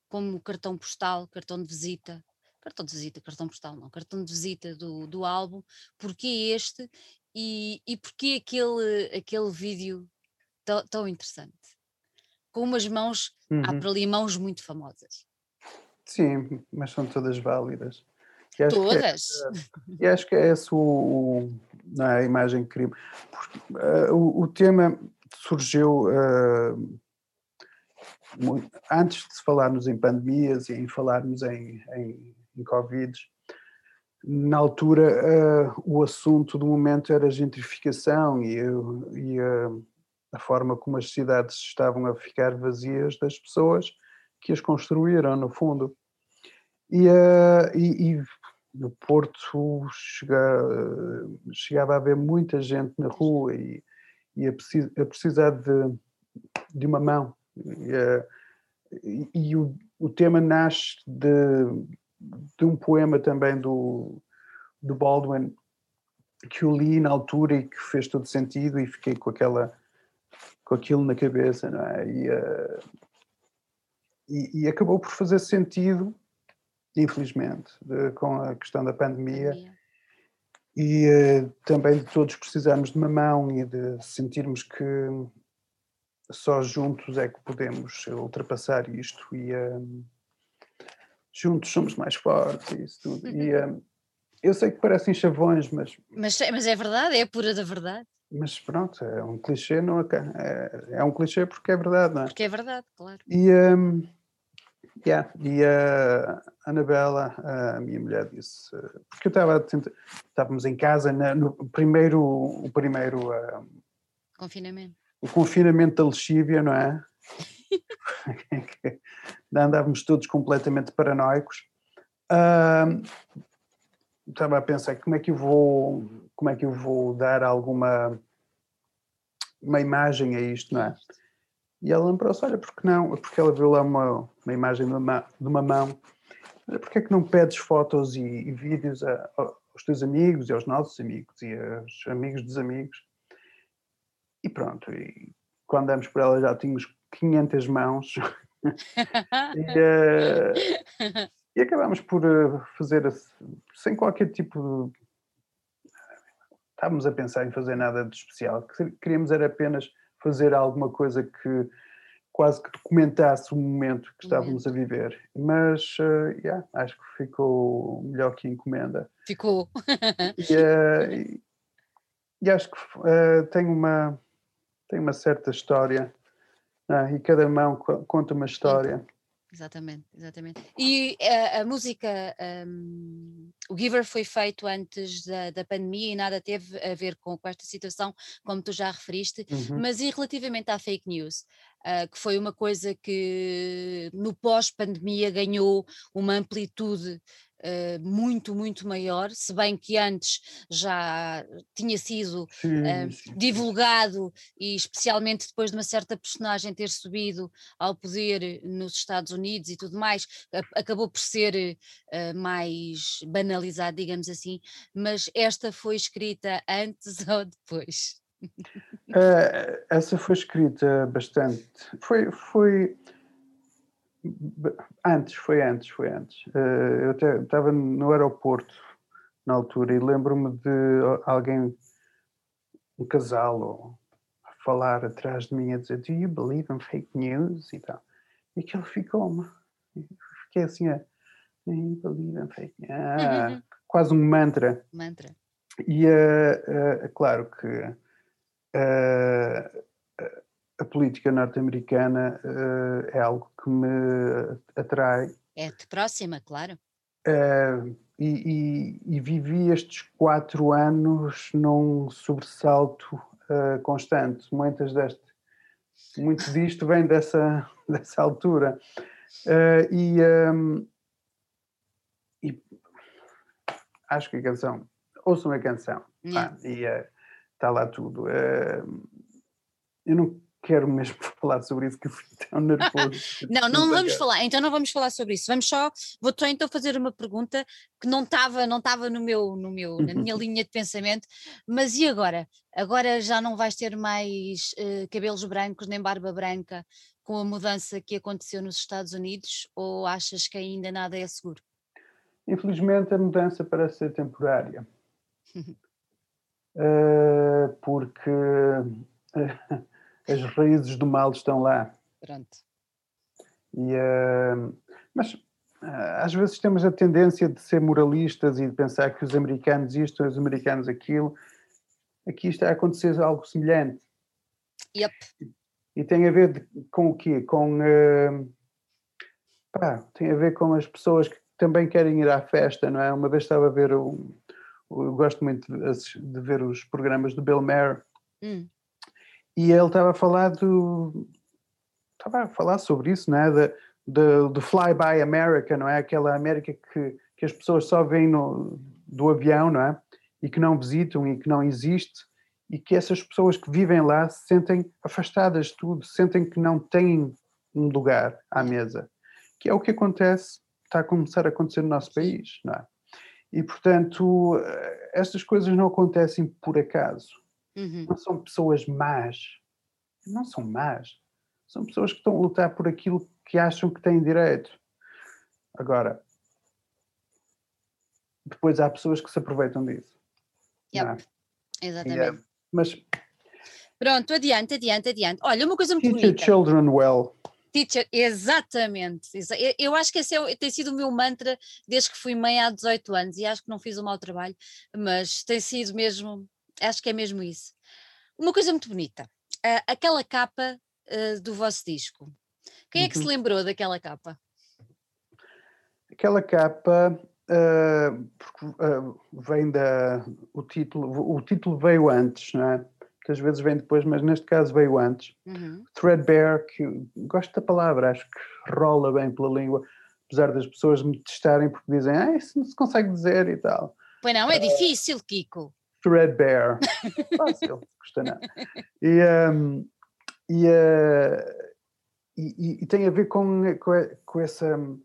como cartão postal, cartão de visita? Cartão de visita, cartão postal não, cartão de visita do, do álbum. Porquê este e, e porquê aquele, aquele vídeo tão, tão interessante? Com umas mãos Há Uhum. por ali mãos muito famosas. Sim, mas são todas válidas. E é- Todas? E acho que é essa o, o- não é, a imagem que queria. Porque, eh, o, o tema surgiu eh, mu- antes de se falarmos em pandemias e em falarmos em, em, em Covid. Na altura, eh, o assunto do momento era a gentrificação e, e a, a forma como as cidades estavam a ficar vazias das pessoas que as construíram, no fundo. E, eh, e- e no Porto chega- chegava a haver muita gente na rua e, e a, precis- a precisar de, de uma mão. E- e o, o tema nasce de, de um poema também do, do Baldwin que eu li na altura e que fez todo sentido e fiquei com aquela com aquilo na cabeça, não é? E, eh, e, e acabou por fazer sentido, infelizmente, de- com a questão da pandemia e eh, também de todos precisarmos de uma mão e de sentirmos que só juntos é que podemos ultrapassar isto e eh, juntos somos mais fortes e isso tudo. E eh, eu sei que parecem chavões, mas, Mas, é- mas é verdade, é a pura da verdade. mas pronto, é um clichê, não aca- é, é um clichê porque é verdade, não é? Porque é verdade, claro. E, hum, Yeah. E a Anabela, a minha mulher, disse, porque eu estava tentar, estávamos em casa na, no primeiro, o primeiro uh, confinamento. O confinamento da lexívia, não é? (laughs) Andávamos todos completamente paranoicos. Uh, estava a pensar como é que eu vou, como é que eu vou dar alguma uma imagem a isto, não é? E ela lembrou-se, olha, porque não? Porque ela viu lá uma, uma imagem de uma, de uma mão. Olha, porque é que não pedes fotos e, e vídeos a, aos teus amigos e aos nossos amigos e aos amigos dos amigos? E pronto, e quando andamos por ela já tínhamos 500 mãos. (laughs) e, uh, e acabámos por uh, fazer sem qualquer tipo de... Estávamos a pensar em fazer nada de especial. Queríamos era apenas fazer alguma coisa que quase que documentasse o momento que estávamos a viver. Mas uh, yeah, acho que ficou melhor que encomenda. Ficou. e, uh, e, e, acho que uh, tem, uma, tem uma certa história. É? e cada mão conta uma história. Exatamente, exatamente. E a, a música, um, o Giver foi feito antes da, da pandemia e nada teve a ver com, com esta situação, como tu já referiste, uhum. mas e relativamente à fake news, uh, que foi uma coisa que no pós-pandemia ganhou uma amplitude Uh, muito, muito maior, se bem que antes já tinha sido sim, sim. divulgado e especialmente depois de uma certa personagem ter subido ao poder nos Estados Unidos e tudo mais, acabou por ser mais banalizado, digamos assim, mas esta foi escrita antes (laughs) ou depois? essa foi escrita bastante, foi, foi Antes, foi antes, foi antes. Uh, eu até estava no aeroporto na altura e lembro-me de alguém, um casal, a falar atrás de mim a dizer Do you believe in fake news? e tal. E aquilo ficou-me. Fiquei assim a. Do you believe in fake news? Ah, quase um mantra. Mantra. E uh, uh, claro que. Uh, a política norte-americana é algo que me atrai. É-te próxima, claro. Uh, e, e, e, vivi estes quatro anos num sobressalto uh, constante. Muitas deste, muito disto vem dessa, (laughs) dessa altura. e, um, e, acho que a canção, ouçam a canção, yeah. e está lá tudo. eu não quero mesmo (laughs) falar sobre isso que eu fui tão nervoso. (laughs) não, não vamos falar, então não vamos falar sobre isso. Vamos só, vou só então fazer uma pergunta que não estava não estava no meu, no meu, na minha (laughs) linha de pensamento, mas e agora? Agora já não vais ter mais uh, cabelos brancos nem barba branca com a mudança que aconteceu nos Estados Unidos ou achas que ainda nada é seguro? Infelizmente a mudança parece ser temporária. uh, porque uh, as raízes do mal estão lá. Pronto. E, uh, mas uh, às vezes temos a tendência de ser moralistas e de pensar que os americanos isto, os americanos aquilo. Aqui está a acontecer algo semelhante. Yep. E tem a ver de, com o quê? Com. Uh, pá, tem a ver com as pessoas que também querem ir à festa, não é? Uma vez estava a ver um. Eu gosto muito de, de ver os programas do Bill Maher. Hum e ele estava a falar do estava a falar sobre isso, não é? Do, Fly By America, não é? Aquela América que, que as pessoas só veem no, do avião, não é? E que não visitam e que não existe, e que essas pessoas que vivem lá se sentem afastadas de tudo, sentem que não têm um lugar à mesa, que é o que acontece, está a começar a acontecer no nosso país, não é? E portanto, eh, estas coisas não acontecem por acaso Uhum. Não são pessoas más. Não são más. São pessoas que estão a lutar por aquilo que acham que têm direito. Agora, depois há pessoas que se aproveitam disso. Yep. É? Exatamente. mas. Pronto, adiante, adiante, adiante. Olha, uma coisa muito Teach bonita. children well. Teacher, exatamente. Eu acho que esse é, tem sido o meu mantra desde que fui mãe há 18 anos e acho que não fiz um mau trabalho, mas tem sido mesmo acho que é mesmo isso. Uma coisa muito bonita, uh, aquela capa uh, do vosso disco. Quem é que uhum. se lembrou daquela capa? aquela capa uh, porque, vem da o título, o título veio antes, não é? Que às vezes vem depois, mas neste caso veio antes. Uhum. Threadbare, que gosto da palavra, acho que rola bem pela língua, apesar das pessoas me testarem porque dizem, ah, isso não se consegue dizer e tal. Pois não, é difícil, Kiko. Threadbare. (laughs) Fácil, custa nada. E, um, e, uh, e, e, tem a ver com, com, com essa. Hum,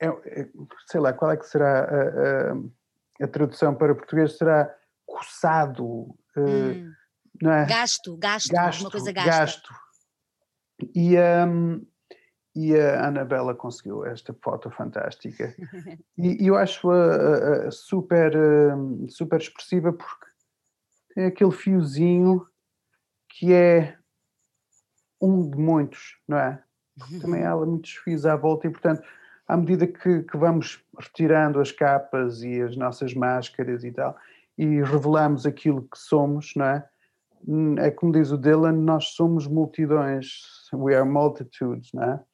é, é, sei lá, qual é que será a, a, a tradução para português? Será coçado, uh, hum. não é? Gasto, gasto, gasto, uma coisa gasta. gasto. E, um, e a Anabela conseguiu esta foto fantástica. (laughs) e, eu acho a, a, super, hum, super expressiva porque tem aquele fiozinho que é um de muitos, não é? Porque (laughs) também há muitos fios à volta e, portanto, à medida que, que, vamos retirando as capas e as nossas máscaras e tal, e revelamos aquilo que somos, não é? É como diz o Dylan, nós somos multidões, we are multitudes, não é?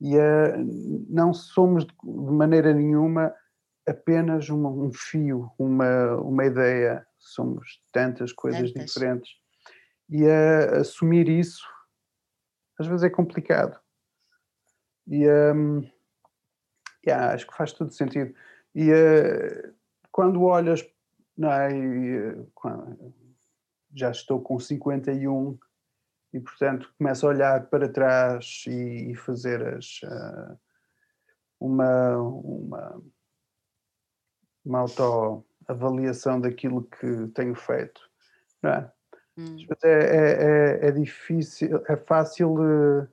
E uh, não somos de maneira nenhuma apenas uma, um fio, uma, uma ideia, somos tantas coisas tantas. diferentes. E uh, assumir isso às vezes é complicado. E um, yeah, acho que faz todo sentido. E uh, quando olhas, não é, e, quando, já estou com 51 e portanto começo a olhar para trás e, e fazer as, uh, uma, uma, uma autoavaliação daquilo que tenho feito. Não é? Hum. É, é, é, é, difícil, é fácil uh,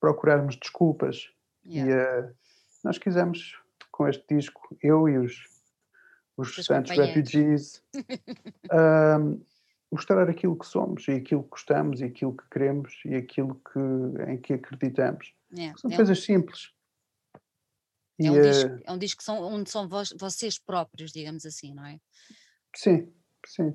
procurarmos desculpas. Yeah. E uh, nós quisemos, com este disco, eu e os, os restantes refugees, uh, (laughs) mostrar aquilo que somos e aquilo que gostamos e aquilo que queremos e aquilo que, em que acreditamos. Yeah. São é coisas um... simples. É um, e, disco, é um disco são, onde são vós, vocês próprios, digamos assim, não é? Sim, sim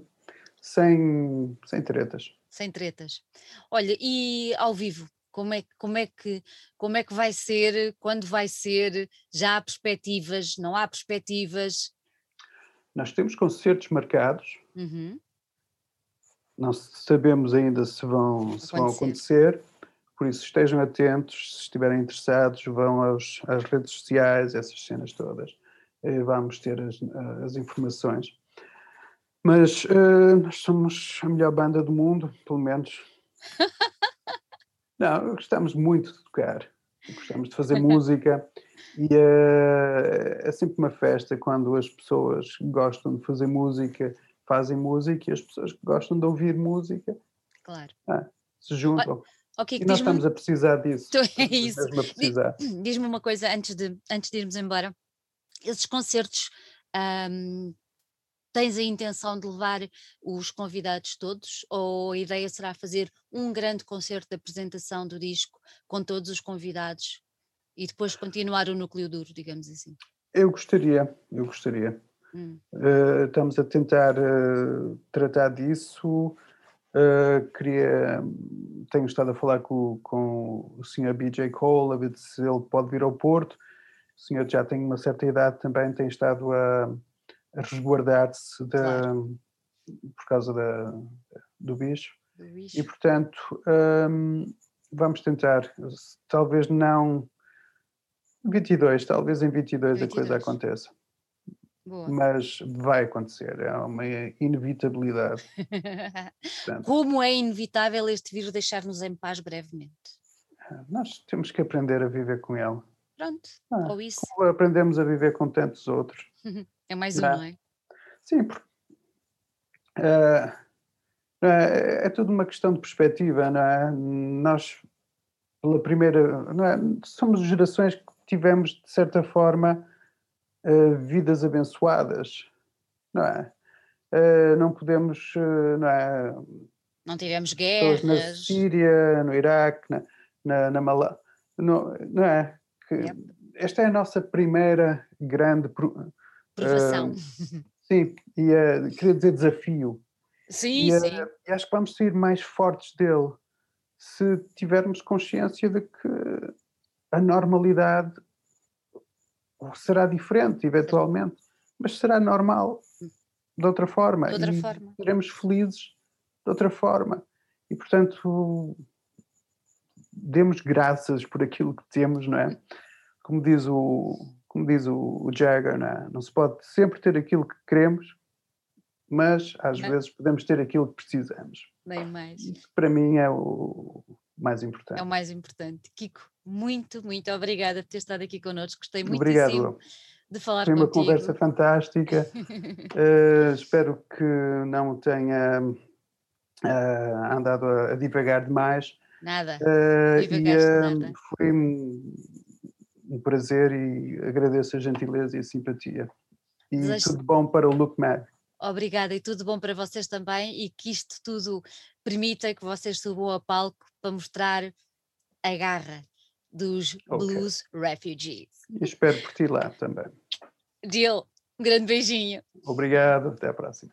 sem, sem tretas. Sem tretas. Olha, e ao vivo, como é, como, é que, como é que vai ser, quando vai ser, já há perspectivas, não há perspectivas? Nós temos concertos marcados, uhum. Não sabemos ainda se vão, se vão acontecer, por isso estejam atentos, se estiverem interessados, vão aos, às redes sociais, essas cenas todas, eh, vamos ter as, as informações. Mas uh, nós somos a melhor banda do mundo, pelo menos. (laughs) Não, gostamos muito de tocar, gostamos de fazer (laughs) música e uh, é sempre uma festa quando as pessoas gostam de fazer música, fazem música e as pessoas que gostam de ouvir música claro. ah, se juntam. Okay, e nós estamos a precisar disso. (laughs) é isso. Diz-me uma coisa antes de, antes de irmos embora. Esses concertos um, Tens a intenção de levar os convidados todos ou a ideia será fazer um grande concerto de apresentação do disco com todos os convidados e depois continuar o núcleo duro, digamos assim? Eu gostaria, eu gostaria. Hum. Uh, estamos a tentar uh, tratar disso. Uh, queria, tenho estado a falar com, com o Sr. BJ Cole, a ver se ele pode vir ao Porto. O senhor já tem uma certa idade também, tem estado a a resguardar-se claro. por causa da, do bicho. do, bicho. E, portanto, um, vamos tentar, talvez não 22, talvez em 22, 22. a coisa aconteça. Boa. Mas vai acontecer, é uma inevitabilidade. (laughs) Como é inevitável este vírus deixar-nos em paz brevemente? Nós temos que aprender a viver com ele. Pronto, ah, ou isso. Como aprendemos a viver com tantos outros. (laughs) É mais um, não, não é? Sim, porque, uh, é, é tudo uma questão de perspectiva, não é? Nós, pela primeira, não é? somos gerações que tivemos, de certa forma, uh, vidas abençoadas, não é? Uh, não podemos, não é? Não tivemos guerras. Na Síria, no Iraque, na, na, na Malá, não, não é? Que yep. Esta é a nossa primeira grande Provação. Uh, sim, e uh, queria dizer desafio. Sim, e, sim. E acho que vamos sair mais fortes dele se tivermos consciência de que a normalidade será diferente, eventualmente, mas será normal de outra forma. De outra e forma. seremos felizes de outra forma. E, portanto, demos graças por aquilo que temos, não é? Como diz o, como diz o, o Jagger, não, é? não se pode sempre ter aquilo que queremos, mas às Não. vezes podemos ter aquilo que precisamos. Nem mais. Isso para mim é o mais importante. É o mais importante. Kiko, muito, muito obrigada por ter estado aqui connosco. Gostei Obrigado. muitíssimo Will. de falar Foi uma contigo. conversa fantástica. (laughs) Eh, espero que não tenha eh, andado a, a divagar demais. Nada. Eh, e nada. foi um, um prazer e agradeço a gentileza e a simpatia. E Desejo- tudo bom para o Look Mad. Obrigada e tudo bom para vocês também e que isto tudo permita que vocês subam a palco para mostrar a garra dos Ok. Blues Refugees. E espero por ti lá também. Jill, um grande beijinho. Obrigado, até à próxima.